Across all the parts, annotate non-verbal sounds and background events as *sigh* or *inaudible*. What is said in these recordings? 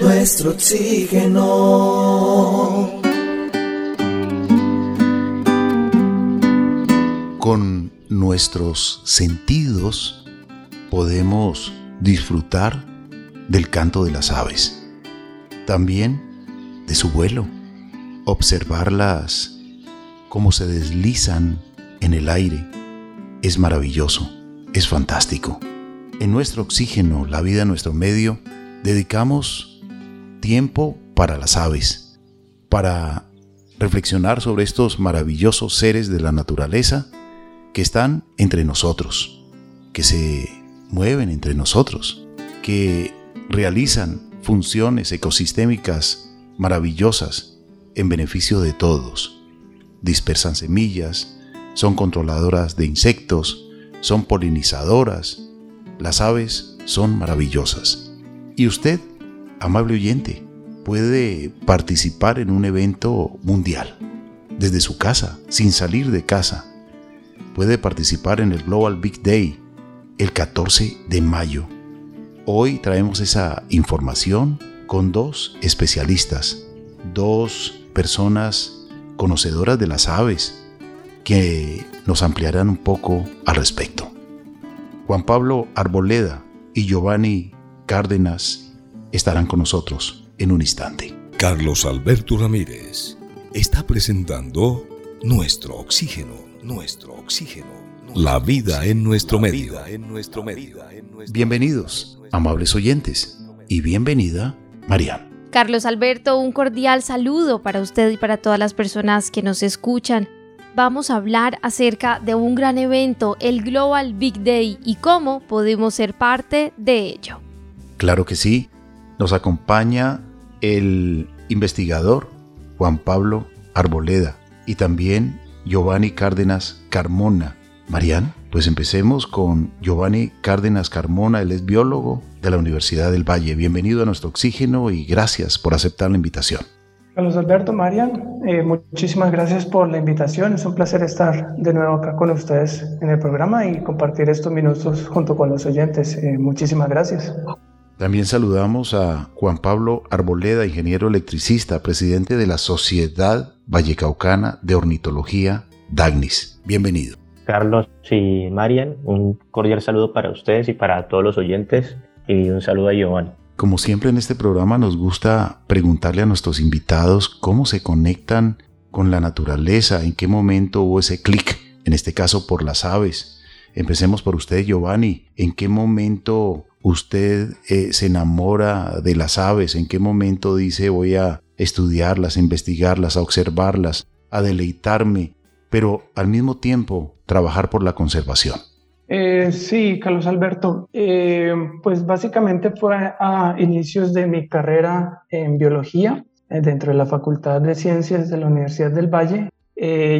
nuestro oxígeno. Con nuestros sentidos podemos disfrutar del canto de las aves, también de su vuelo, observarlas cómo se deslizan en el aire. Es maravilloso, es fantástico. En nuestro oxígeno, la vida nuestro medio, dedicamos tiempo para las aves, para reflexionar sobre estos maravillosos seres de la naturaleza que están entre nosotros, que se mueven entre nosotros, que realizan funciones ecosistémicas maravillosas en beneficio de todos. Dispersan semillas, son controladoras de insectos, son polinizadoras. Las aves son maravillosas. Y usted, amable oyente, puede participar en un evento mundial, desde su casa, sin salir de casa. Puede participar en el Global Big Day el 14 de mayo. Hoy traemos esa información con dos especialistas, dos personas conocedoras de las aves que nos ampliarán un poco al respecto. Juan Pablo Arboleda y Giovanni Cárdenas estarán con nosotros en un instante. Carlos Alberto Ramírez está presentando Nuestro Oxígeno, Nuestro Oxígeno. La vida en nuestro medio. Bienvenidos, amables oyentes, y bienvenida, Marian. Carlos Alberto, un cordial saludo para usted y para todas las personas que nos escuchan. Vamos a hablar acerca de un gran evento, el Global Big Day, y cómo podemos ser parte de ello. Claro que sí, nos acompaña el investigador Juan Pablo Arboleda y también Giovanni Cárdenas Carmona. Marian, pues empecemos con Giovanni Cárdenas Carmona, él es biólogo de la Universidad del Valle. Bienvenido a nuestro oxígeno y gracias por aceptar la invitación. Carlos Alberto, Marian, eh, muchísimas gracias por la invitación. Es un placer estar de nuevo acá con ustedes en el programa y compartir estos minutos junto con los oyentes. Eh, muchísimas gracias. También saludamos a Juan Pablo Arboleda, ingeniero electricista, presidente de la Sociedad Vallecaucana de Ornitología, DAGNIS. Bienvenido. Carlos y Marian, un cordial saludo para ustedes y para todos los oyentes y un saludo a Giovanni. Como siempre en este programa nos gusta preguntarle a nuestros invitados cómo se conectan con la naturaleza, en qué momento hubo ese clic, en este caso por las aves. Empecemos por usted, Giovanni. ¿En qué momento usted eh, se enamora de las aves? ¿En qué momento dice voy a estudiarlas, investigarlas, a observarlas, a deleitarme, pero al mismo tiempo trabajar por la conservación? Eh, sí, Carlos Alberto. Eh, pues básicamente fue a inicios de mi carrera en biología dentro de la Facultad de Ciencias de la Universidad del Valle.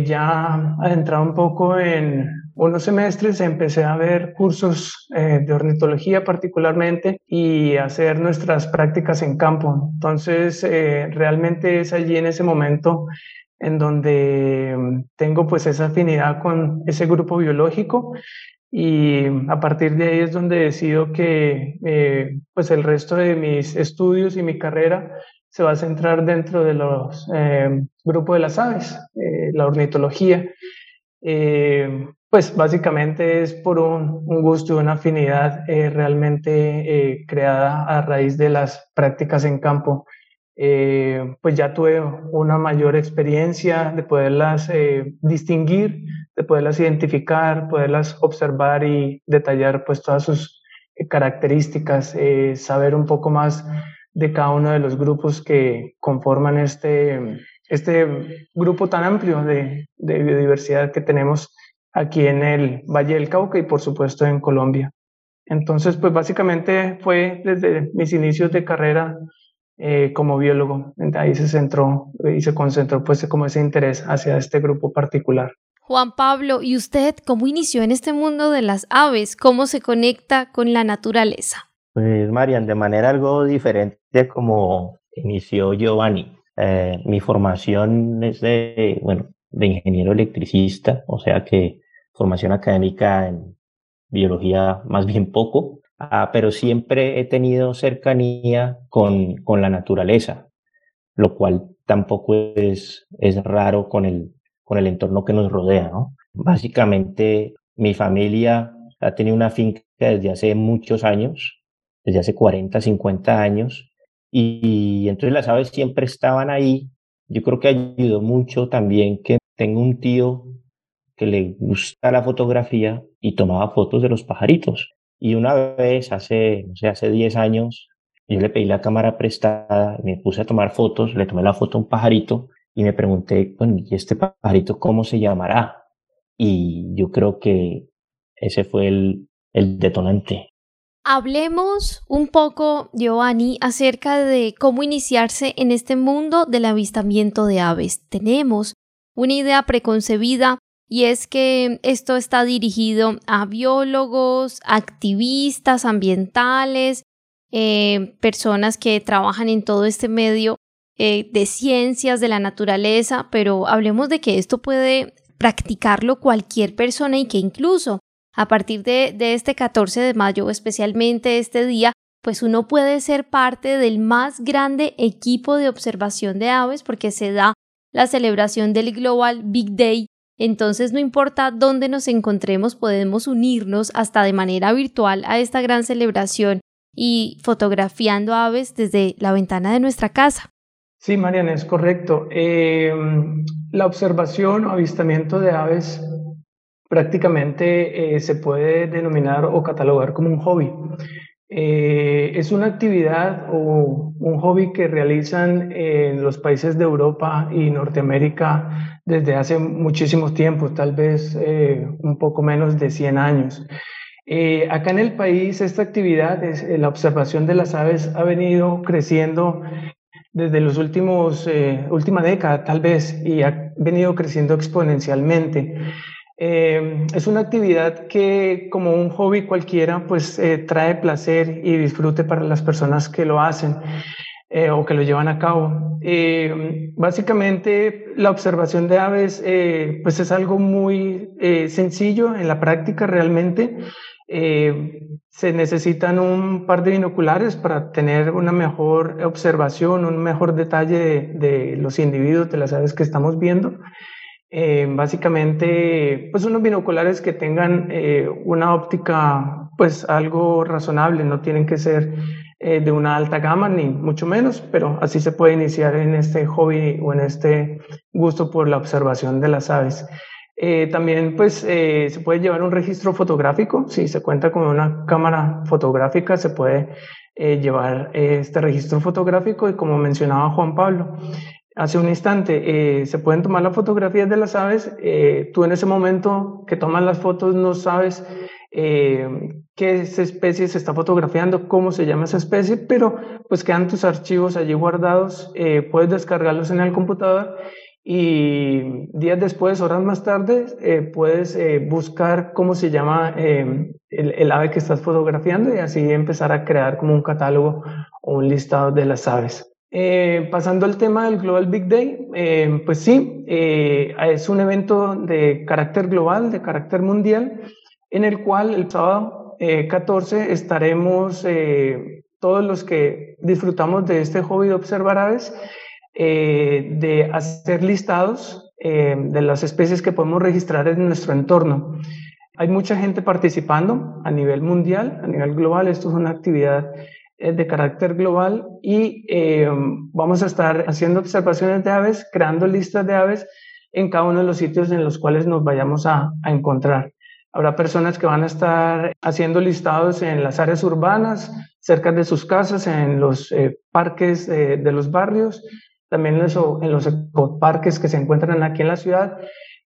ya adentrado un poco en unos semestres empecé a ver cursos eh, de ornitología particularmente y hacer nuestras prácticas en campo. Entonces, eh, realmente es allí en ese momento en donde mm, tengo pues esa afinidad con ese grupo biológico y a partir de ahí es donde decido que eh, pues el resto de mis estudios y mi carrera se va a centrar dentro de los grupos de las aves, la ornitología. Pues básicamente es por un, gusto y una afinidad eh, realmente eh, creada a raíz de las prácticas en campo. Eh, pues ya tuve una mayor experiencia de poderlas distinguir, de poderlas identificar, poderlas observar y detallar pues todas sus características, saber un poco más de cada uno de los grupos que conforman este, este grupo tan amplio de, de biodiversidad que tenemos aquí en el Valle del Cauca y por supuesto en Colombia. Entonces, pues básicamente fue desde mis inicios de carrera eh, como biólogo. Ahí se centró y se concentró pues como ese interés hacia este grupo particular. Juan Pablo, ¿y usted cómo inició en este mundo de las aves? ¿Cómo se conecta con la naturaleza? Pues Marian, de manera algo diferente como inició Giovanni. Eh, mi formación es de, bueno, de ingeniero electricista, o sea que formación académica en biología más bien poco. ah, pero siempre he tenido cercanía con, con la naturaleza, lo cual tampoco es, es raro con el, con el entorno que nos rodea. Básicamente, mi familia ha tenido una finca desde hace muchos años, desde hace 40, 50 años, y, entonces las aves siempre estaban ahí. Yo creo que ayudó mucho también que tengo un tío que le gusta la fotografía y tomaba fotos de los pajaritos. Y una vez, hace, no sé, hace 10 años, yo le pedí la cámara prestada, me puse a tomar fotos, le tomé la foto a un pajarito y me pregunté, bueno, ¿y este pajarito cómo se llamará? Y yo creo que ese fue el, el detonante. Hablemos un poco, Giovanni, acerca de cómo iniciarse en este mundo del avistamiento de aves. Tenemos una idea preconcebida y es que esto está dirigido a biólogos, activistas ambientales, eh, personas que trabajan en todo este medio eh, de ciencias de la naturaleza, pero hablemos de que esto puede practicarlo cualquier persona y que incluso a partir de, de este 14 de mayo, especialmente este día, pues uno puede ser parte del más grande equipo de observación de aves porque se da la celebración del Global Big Day. Entonces no importa dónde nos encontremos, podemos unirnos hasta de manera virtual a esta gran celebración y fotografiando aves desde la ventana de nuestra casa. Sí, Mariana, es correcto. Eh, la observación o avistamiento de aves prácticamente eh, se puede denominar o catalogar como un hobby. Eh, es una actividad o un hobby que realizan en los países de Europa y Norteamérica desde hace muchísimos tiempos, tal vez un poco menos de 100 años. acá en el país esta actividad, es, la observación de las aves, ha venido creciendo desde los últimos, eh, última década tal vez, y ha venido creciendo exponencialmente. Eh, es una actividad que como un hobby cualquiera, pues eh, trae placer y disfrute para las personas que lo hacen o que lo llevan a cabo. básicamente la observación de aves pues es algo muy sencillo en la práctica realmente. Eh, se necesitan un par de binoculares para tener una mejor observación, un mejor detalle de, los individuos, de las aves que estamos viendo. Eh, básicamente, pues unos binoculares que tengan eh, una óptica, pues algo razonable, no tienen que ser de una alta gama ni mucho menos, pero así se puede iniciar en este hobby o en este gusto por la observación de las aves. Eh, también pues eh, se puede llevar un registro fotográfico, si se cuenta con una cámara fotográfica se puede eh, llevar este registro fotográfico. Y como mencionaba Juan Pablo hace un instante, se pueden tomar las fotografías de las aves, tú en ese momento que tomas las fotos no sabes qué especie se está fotografiando, cómo se llama esa especie, pero pues quedan tus archivos allí guardados, puedes descargarlos en el computador y días después, horas más tarde, eh, puedes eh, buscar cómo se llama em, el, ave que estás fotografiando y así empezar a crear como un catálogo o un listado de las aves. Eh, pasando al tema del Global Big Day, em, pues sí, es un evento de carácter global, de carácter mundial, en el cual el sábado 14 estaremos todos los que disfrutamos de este hobby de observar aves eh, de hacer listados eh, de las especies que podemos registrar en nuestro entorno. Hay mucha gente participando a nivel mundial, a nivel global. Esto es una actividad eh, de carácter global y vamos a estar haciendo observaciones de aves, creando listas de aves en cada uno de los sitios en los cuales nos vayamos a, encontrar. Habrá personas que van a estar haciendo listados en las áreas urbanas, cerca de sus casas, en los parques de los barrios, también en los, en los parques que se encuentran aquí en la ciudad.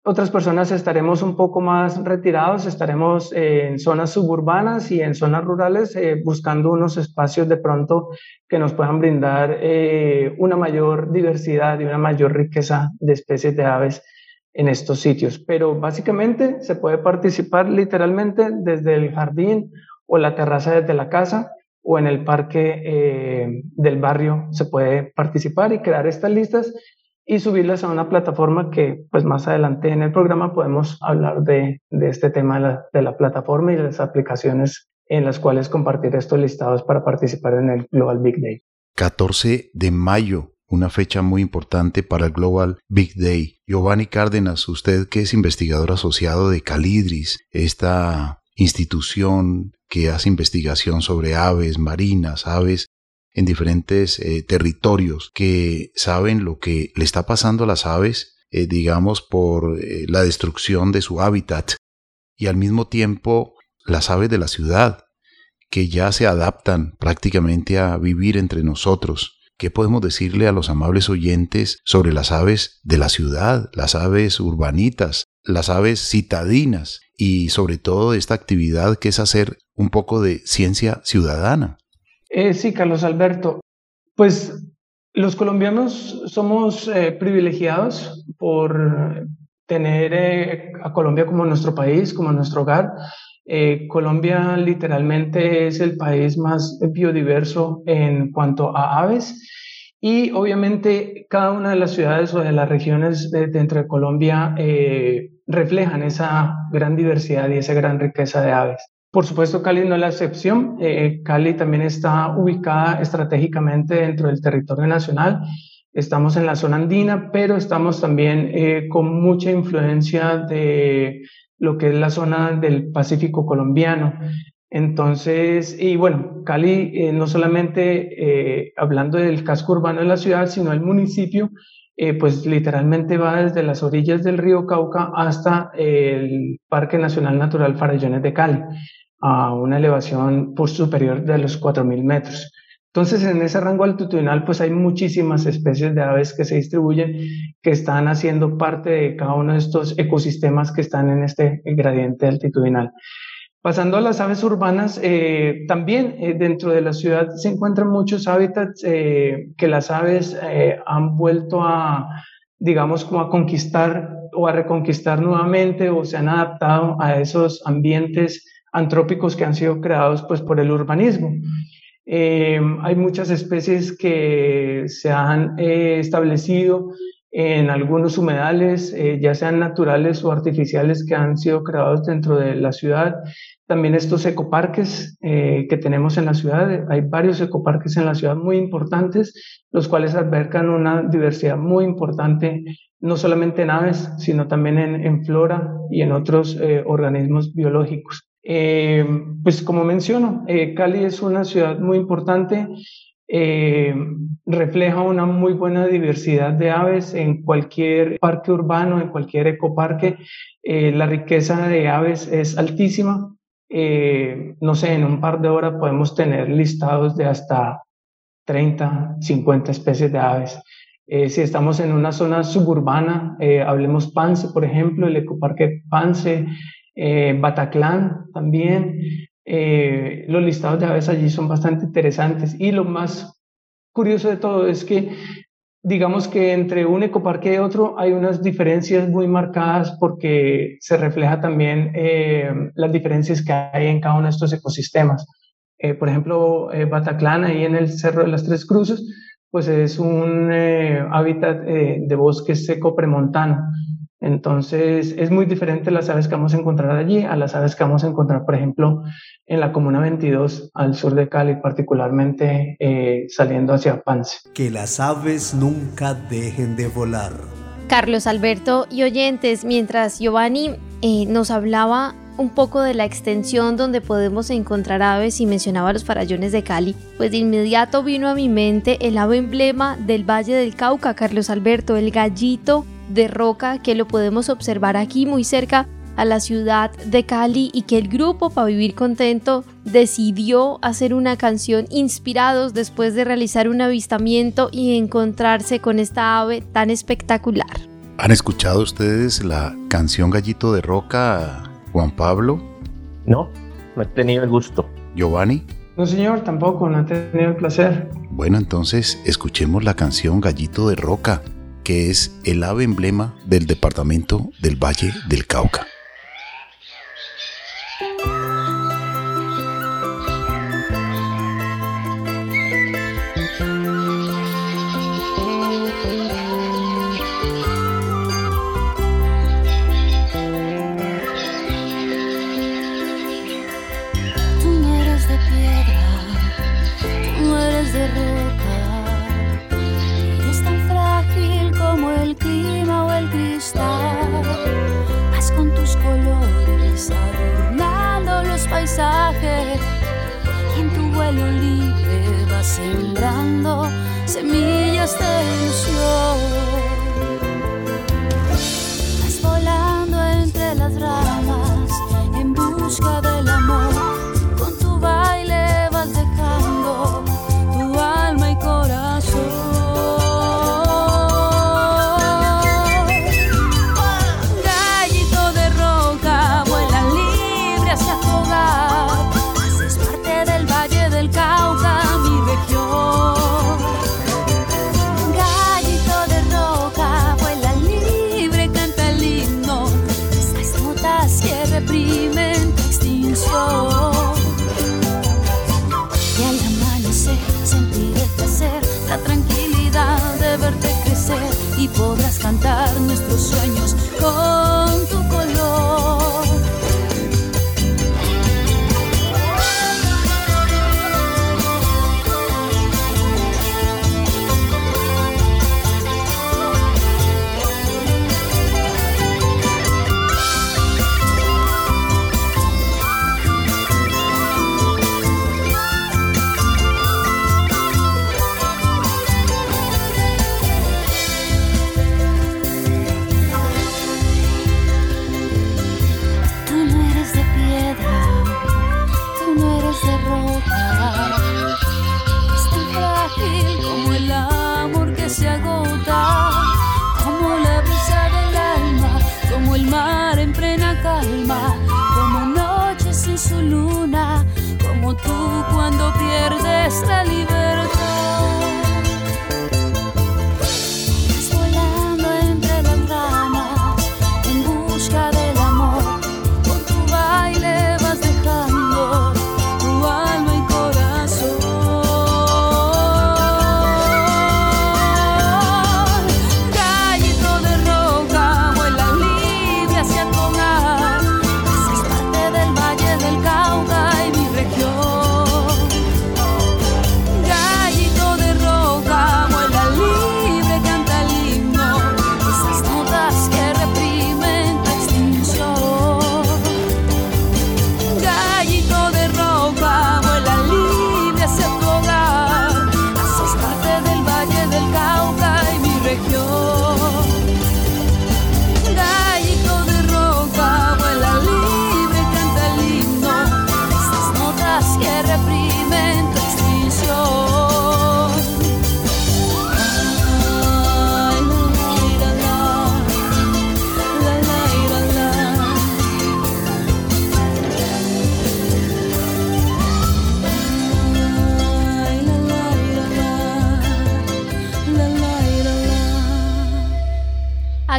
Otras personas estaremos un poco más retirados, estaremos en zonas suburbanas y en zonas rurales eh, buscando unos espacios de pronto que nos puedan brindar eh, una mayor diversidad y una mayor riqueza de especies de aves en estos sitios. Pero básicamente se puede participar literalmente desde el jardín o la terraza desde la casa o en el parque eh, del barrio se puede participar y crear estas listas y subirlas a una plataforma que pues más adelante en el programa podemos hablar de, de este tema de la, de la, plataforma y de las aplicaciones en las cuales compartir estos listados para participar en el Global Big Day. 14 de mayo, una fecha muy importante para el Global Big Day. Giovanni Cárdenas, usted que es investigador asociado de Calidris, esta institución que hace investigación sobre aves marinas, aves en diferentes eh, territorios, que saben lo que le está pasando a las aves, eh, digamos, por eh, la destrucción de su hábitat, y al mismo tiempo las aves de la ciudad, que ya se adaptan prácticamente a vivir entre nosotros. ¿Qué podemos decirle a los amables oyentes sobre las aves de la ciudad, las aves urbanitas, las aves citadinas y sobre todo esta actividad que es hacer un poco de ciencia ciudadana? Eh, sí, Carlos Alberto. Pues los colombianos somos eh, privilegiados por tener eh, a Colombia como nuestro país, como nuestro hogar. Colombia literalmente es el país más biodiverso en cuanto a aves y obviamente cada una de las ciudades o de las regiones dentro de Colombia reflejan esa gran diversidad y esa gran riqueza de aves. Por supuesto, Cali no es la excepción. Eh, Cali también está ubicada estratégicamente dentro del territorio nacional. Estamos en la zona andina, pero estamos también con mucha influencia de lo que es la zona del Pacífico colombiano. Entonces, y bueno, Cali eh, no solamente eh, hablando del casco urbano de la ciudad, sino el municipio, eh, pues literalmente va desde las orillas del río Cauca hasta el Parque Nacional Natural Farallones de Cali, a una elevación por superior de los 4.000 metros. Entonces, en ese rango altitudinal, pues hay muchísimas especies de aves que se distribuyen, que están haciendo parte de cada uno de estos ecosistemas que están en este gradiente altitudinal. Pasando a las aves urbanas, eh, también eh, dentro de la ciudad se encuentran muchos hábitats eh, que las aves han vuelto a, digamos, como a conquistar o a reconquistar nuevamente o se han adaptado a esos ambientes antrópicos que han sido creados pues, por el urbanismo. Eh, hay muchas especies que se han eh, establecido en algunos humedales, eh, ya sean naturales o artificiales, que han sido creados dentro de la ciudad. También estos ecoparques que tenemos en la ciudad, hay varios ecoparques en la ciudad muy importantes, los cuales albergan una diversidad muy importante, no solamente en aves, sino también en, en flora y en otros organismos biológicos. Eh, pues como menciono, eh, Cali es una ciudad muy importante, eh, refleja una muy buena diversidad de aves en cualquier parque urbano, en cualquier ecoparque. la riqueza de aves es altísima. no sé, en un par de horas podemos tener listados de hasta 30, 50 especies de aves. si estamos en una zona suburbana, hablemos Pance, por ejemplo, el ecoparque Pance, eh, Bataclan también. Eh, los listados de aves allí son bastante interesantes y lo más curioso de todo es que digamos que entre un ecoparque y otro hay unas diferencias muy marcadas porque se refleja también eh, las diferencias que hay en cada uno de estos ecosistemas. por ejemplo, Bataclan, ahí en el Cerro de las Tres Cruces, pues es un hábitat de bosque seco premontano. Entonces, es muy diferente las aves que vamos a encontrar allí a las aves que vamos a encontrar, por ejemplo, en la Comuna 22, al sur de Cali, particularmente eh, saliendo hacia Pance. Que las aves nunca dejen de volar. Carlos Alberto y oyentes, mientras Giovanni eh, nos hablaba un poco de la extensión donde podemos encontrar aves y mencionaba los farallones de Cali, pues de inmediato vino a mi mente el ave emblema del Valle del Cauca, Carlos Alberto, el gallito de roca que lo podemos observar aquí muy cerca a la ciudad de Cali y que el grupo para vivir contento decidió hacer una canción inspirados después de realizar un avistamiento y encontrarse con esta ave tan espectacular. ¿Han escuchado ustedes la canción Gallito de Roca, Juan Pablo? No, no he tenido el gusto. Giovanni. No, señor, tampoco, no he tenido el placer. Bueno, entonces escuchemos la canción Gallito de Roca que es el ave emblema del departamento del Valle del Cauca.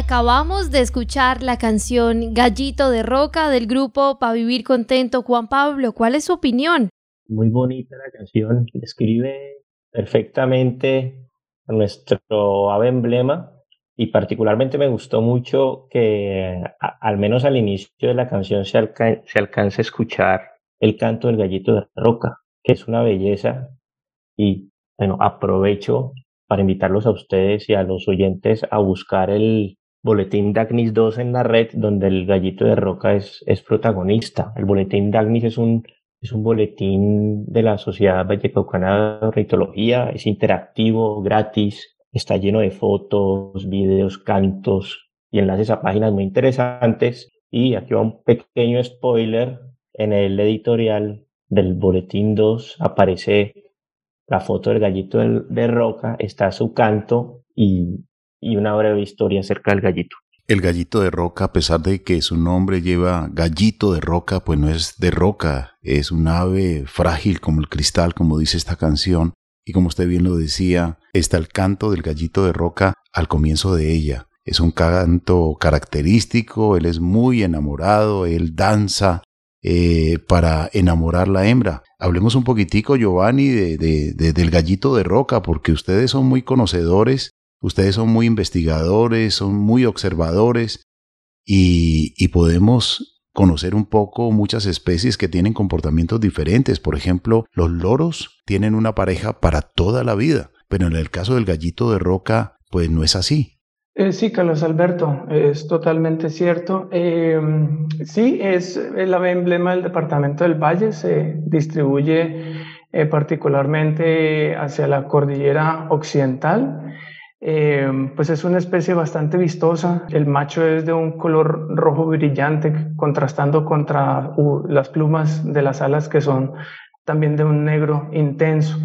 Acabamos de escuchar la canción Gallito de Roca del grupo Pa' Vivir Contento. Juan Pablo, ¿cuál es su opinión? Muy bonita la canción, describe perfectamente a nuestro ave emblema y particularmente me gustó mucho que al menos al inicio de la canción se, se alcance a escuchar el canto del gallito de roca, que es una belleza y bueno, aprovecho para invitarlos a ustedes y a los oyentes a buscar el, Boletín Dagnis 2 en la red, donde el gallito de roca es, es protagonista. El boletín Dagnis es un, es un boletín de la Sociedad Vallecaucana de Ornitología, es interactivo, gratis, está lleno de fotos, videos, cantos y enlaces a páginas muy interesantes. Y aquí va un pequeño spoiler. En el editorial del boletín 2 aparece la foto del gallito de, de roca, está su canto y y una breve historia acerca del gallito. El gallito de roca, a pesar de que su nombre lleva gallito de roca, pues no es de roca, es un ave frágil como el cristal, como dice esta canción. Y como usted bien lo decía, está el canto del gallito de roca al comienzo de ella. Es un canto característico, él es muy enamorado, él danza eh, para enamorar la hembra. Hablemos un poquitico, Giovanni, de, de, del gallito de roca, porque ustedes son muy conocedores Ustedes son muy investigadores, son muy observadores y, podemos conocer un poco muchas especies que tienen comportamientos diferentes. Por ejemplo, los loros tienen una pareja para toda la vida, pero en el caso del gallito de roca, pues no es así. Eh, sí, Carlos Alberto, es totalmente cierto. Em, sí, es el emblema del departamento del Valle, se distribuye eh, particularmente hacia la cordillera occidental eh, pues es una especie bastante vistosa. El macho es de un color rojo brillante, contrastando contra las plumas de las alas que son también de un negro intenso.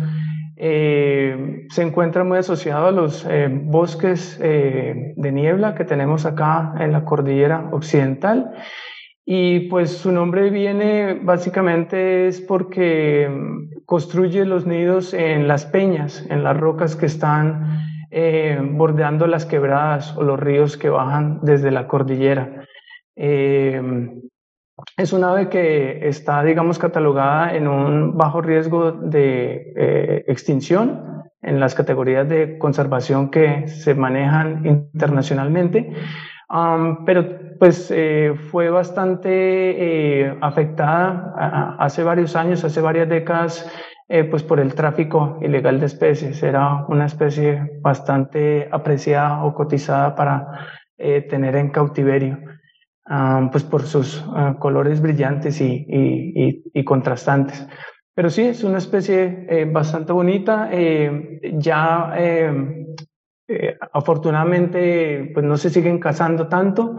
Eh, se encuentra muy asociado a los eh, bosques de niebla que tenemos acá en la cordillera occidental. Y pues su nombre viene básicamente es porque construye los nidos en las peñas, en las rocas que están eh, bordeando las quebradas o los ríos que bajan desde la cordillera. Eh, es un ave que está, digamos, catalogada en un bajo riesgo de eh, extinción en las categorías de conservación que se manejan internacionalmente. pero pues fue bastante afectada hace varios años, hace varias décadas, eh, pues por el tráfico ilegal de especies. Era una especie bastante apreciada o cotizada para tener en cautiverio, pues por sus colores brillantes y, y contrastantes. Pero sí, es una especie eh, bastante bonita. Eh, ya eh, afortunadamente pues no se siguen cazando tanto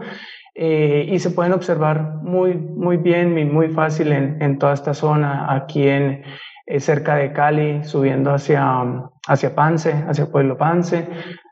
y se pueden observar muy, muy bien y muy fácil en, en toda esta zona, aquí en, cerca de Cali, subiendo hacia, hacia Pance, hacia Pueblo Pance,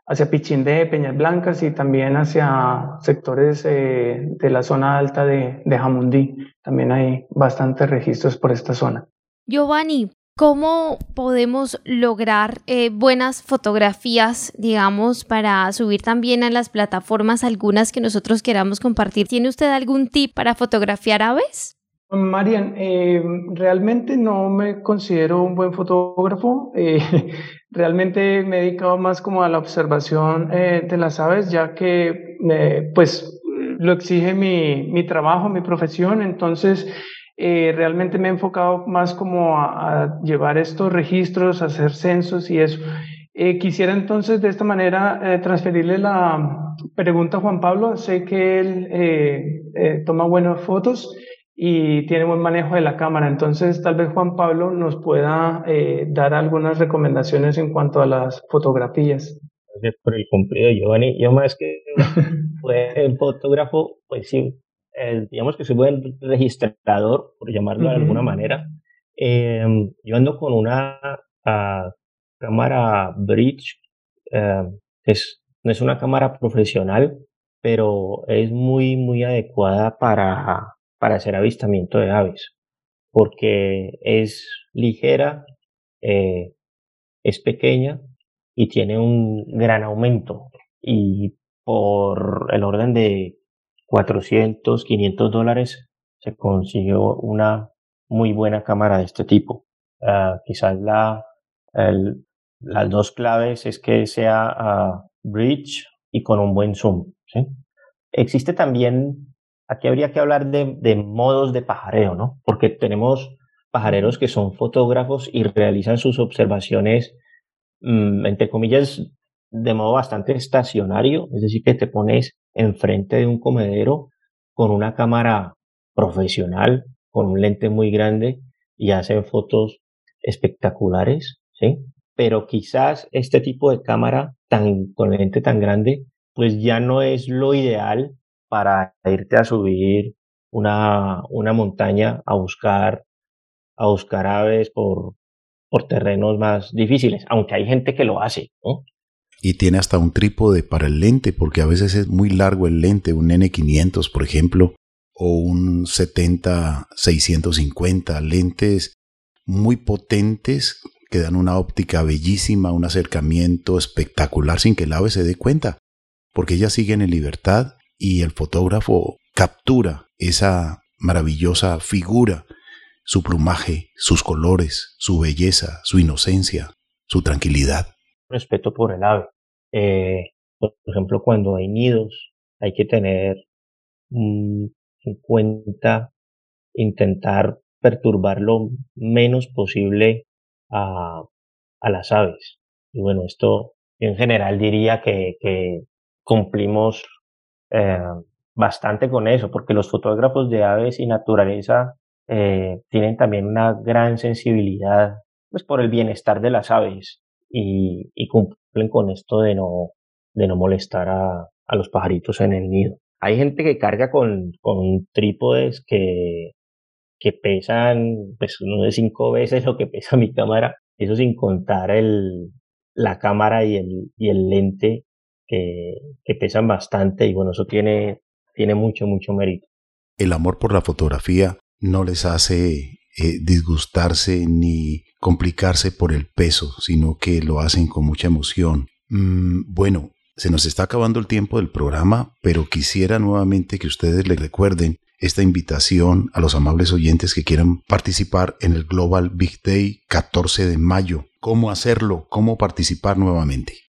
hacia Pichindé, Peñas Blancas y también hacia sectores de la zona alta de, de Jamundí. También hay bastantes registros por esta zona. Giovanni, ¿cómo podemos lograr eh, buenas fotografías, digamos, para subir también a las plataformas algunas que nosotros queramos compartir? ¿Tiene usted algún tip para fotografiar aves? Marian, eh, realmente no me considero un buen fotógrafo. Eh, *laughs* realmente me he dedicado más como a la observación de las aves, ya que pues lo exige mi, mi trabajo, mi profesión. Entonces, eh, realmente me he enfocado más como a, llevar estos registros, a hacer censos y eso. Eh, quisiera entonces de esta manera eh, transferirle la pregunta a Juan Pablo. Sé que él toma buenas fotos y tiene buen manejo de la cámara. Entonces, tal vez Juan Pablo nos pueda dar algunas recomendaciones en cuanto a las fotografías. Gracias por el cumplido, Giovanni. Yo más que *laughs* el fotógrafo, pues sí, digamos que soy buen registrador, por llamarlo de alguna manera. Em, yo ando con una ah, cámara Bridge, em, es, no es una cámara profesional, pero es muy, muy adecuada para, para hacer avistamiento de aves, porque es ligera, eh, es pequeña y tiene un gran aumento. Y por el orden de 400, 500 dólares se consiguió una muy buena cámara de este tipo. Uh, quizás la, las dos claves es que sea uh, bridge y con un buen zoom. Existe también, aquí habría que hablar de, modos de pajareo, ¿no? Porque tenemos pajareros que son fotógrafos y realizan sus observaciones, mmm, entre comillas, de modo bastante estacionario, es decir, que te pones enfrente de un comedero con una cámara profesional, con un lente muy grande y hacen fotos espectaculares, ¿sí? Pero quizás este tipo de cámara tan, con lente tan grande, pues ya no es lo ideal para irte a subir una, una montaña a buscar, a buscar aves por, por terrenos más difíciles, aunque hay gente que lo hace, ¿no? y tiene hasta un trípode para el lente, porque a veces es muy largo el lente, un N500 por ejemplo, o un 70-650, lentes muy potentes que dan una óptica bellísima, un acercamiento espectacular sin que el ave se dé cuenta, porque ellas siguen en libertad y el fotógrafo captura esa maravillosa figura, su plumaje, sus colores, su belleza, su inocencia, su tranquilidad. Respeto por el ave. Eh, por ejemplo, cuando hay nidos, hay que tener en cuenta intentar perturbar lo menos posible a, las aves. Y bueno, esto en general diría que cumplimos eh, bastante con eso, porque los fotógrafos de aves y naturaleza eh, tienen también una gran sensibilidad pues, por el bienestar de las aves y, cumplen con esto de no, de no molestar a, a los pajaritos en el nido. Hay gente que carga con, con trípodes que, que pesan, pues, no sé, cinco veces lo que pesa mi cámara. Eso sin contar el, la cámara y el, y el lente que, pesan bastante y bueno, eso tiene, tiene mucho, mucho mérito. El amor por la fotografía no les hace eh, disgustarse ni complicarse por el peso, sino que lo hacen con mucha emoción. Mm, bueno, se nos está acabando el tiempo del programa, pero quisiera nuevamente que ustedes le recuerden esta invitación a los amables oyentes que quieran participar en el Global Big Day 14 de mayo cómo hacerlo, cómo participar nuevamente.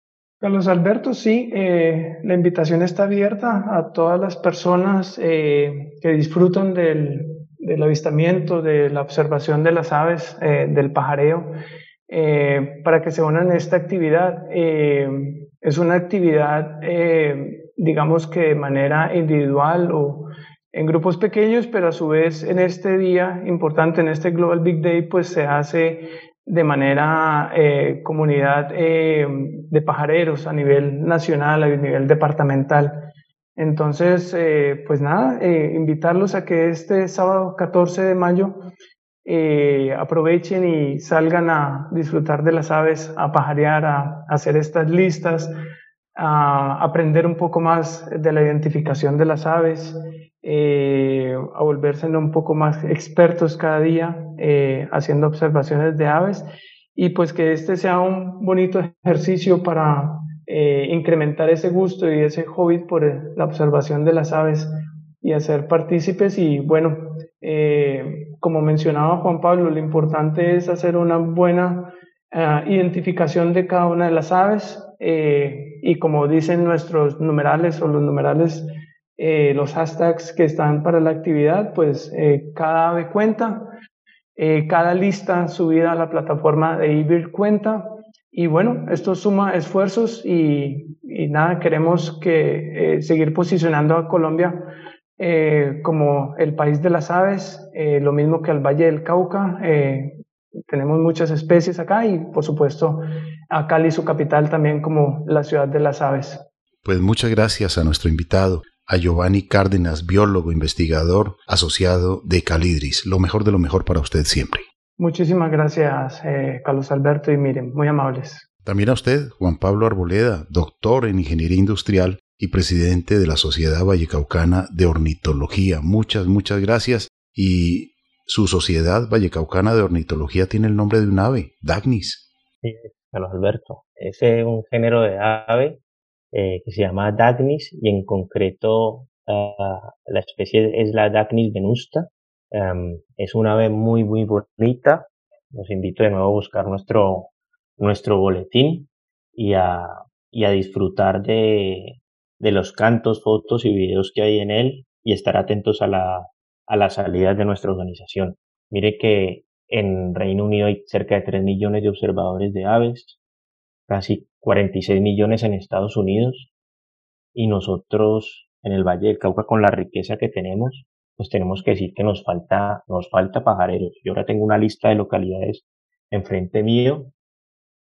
Carlos Alberto, sí, eh, la invitación está abierta a todas las personas eh, que disfrutan del, avistamiento, de la observación de las aves, eh, del pajareo, para que se unan a esta actividad. es una actividad, digamos que de manera individual o en grupos pequeños, pero a su vez en este día importante, en este Global Big Day, pues se hace de manera eh, comunidad eh, de pajareros a nivel nacional, a nivel departamental. Entonces, eh, pues nada, invitarlos a que este sábado 14 de mayo aprovechen y salgan a disfrutar de las aves, a pajarear, a hacer estas listas, a aprender un poco más de la identificación de las aves, eh, a volverse un poco más expertos cada día eh, haciendo observaciones de aves. Y pues que este sea un bonito ejercicio para eh, incrementar ese gusto y ese hobby por la observación de las aves y hacer partícipes. Y bueno, como mencionaba Juan Pablo, lo importante es hacer una buena identificación de cada una de las aves, y como dicen nuestros numerales o los numerales, eh, los hashtags que están para la actividad, pues eh, cada ave cuenta, cada lista subida a la plataforma de IBIR cuenta. Y bueno, esto suma esfuerzos y, y nada, queremos que seguir posicionando a Colombia como el país de las aves, lo mismo que al Valle del Cauca, tenemos muchas especies acá y por supuesto a Cali, su capital, también como la ciudad de las aves. Pues muchas gracias a nuestro invitado, a Giovanni Cárdenas, biólogo, investigador asociado de Calidris. Lo mejor de lo mejor para usted siempre. Muchísimas gracias, eh, Carlos Alberto y Miren, muy amables. También a usted, Juan Pablo Arboleda, doctor en Ingeniería Industrial y presidente de la Sociedad Vallecaucana de Ornitología. Muchas, muchas gracias y su Sociedad Vallecaucana de Ornitología tiene el nombre de un ave, Dagnis. Sí, Carlos Alberto. Es un género de ave eh, que se llama Dagnis y en concreto ah, la especie es la Dagnis venusta. Em, es un ave muy, muy bonita. Los invito de nuevo a buscar nuestro, nuestro boletín y a, y a disfrutar de, de los cantos, fotos y videos que hay en él y estar atentos a la, a las salidas de nuestra organización. Mire que en Reino Unido hay cerca de 3 millones de observadores de aves, casi 46 millones en Estados Unidos, y nosotros en el Valle del Cauca con la riqueza que tenemos, pues tenemos que decir que nos falta, nos falta pajareros. Yo ahora tengo una lista de localidades enfrente mío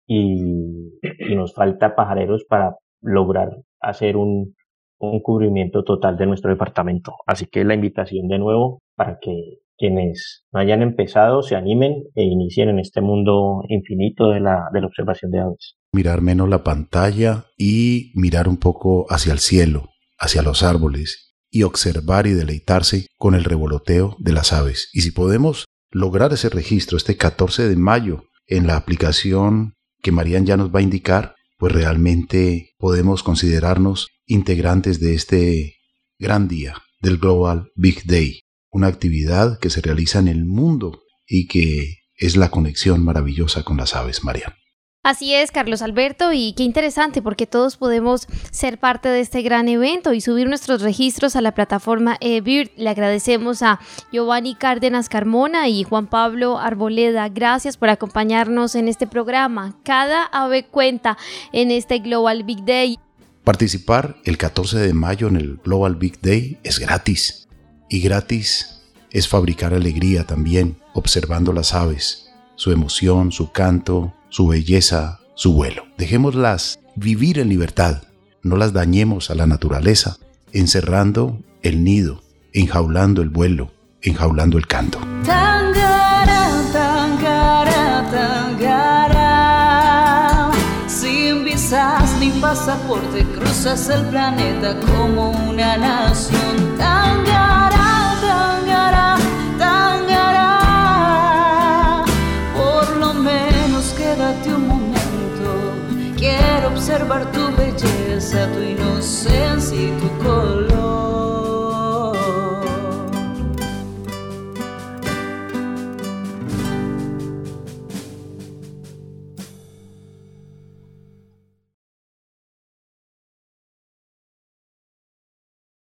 y, y nos falta pajareros para lograr hacer un, un cubrimiento total de nuestro departamento. Así que la invitación de nuevo para que quienes hayan empezado se animen e inicien en este mundo infinito de la, de la observación de aves. Mirar menos la pantalla y mirar un poco hacia el cielo, hacia los árboles y observar y deleitarse con el revoloteo de las aves. Y si podemos lograr ese registro este 14 de mayo en la aplicación que Marían ya nos va a indicar, pues realmente podemos considerarnos integrantes de este gran día del Global Big Day, una actividad que se realiza en el mundo y que es la conexión maravillosa con las aves, María. Así es, Carlos Alberto, y qué interesante porque todos podemos ser parte de este gran evento y subir nuestros registros a la plataforma eBird. Le agradecemos a Giovanni Cárdenas Carmona y Juan Pablo Arboleda. Gracias por acompañarnos en este programa. Cada ave cuenta en este Global Big Day. Participar el 14 de mayo en el Global Big Day es gratis. Y gratis es fabricar alegría también, observando las aves, su emoción, su canto, su belleza, su vuelo. Dejémoslas vivir en libertad, no las dañemos a la naturaleza, encerrando el nido, enjaulando el vuelo, enjaulando el canto. Tangara, tangara, tangara. Sin visas pasaporte cruzas el planeta como una nación. Observar tu belleza, tu inocencia y tu color.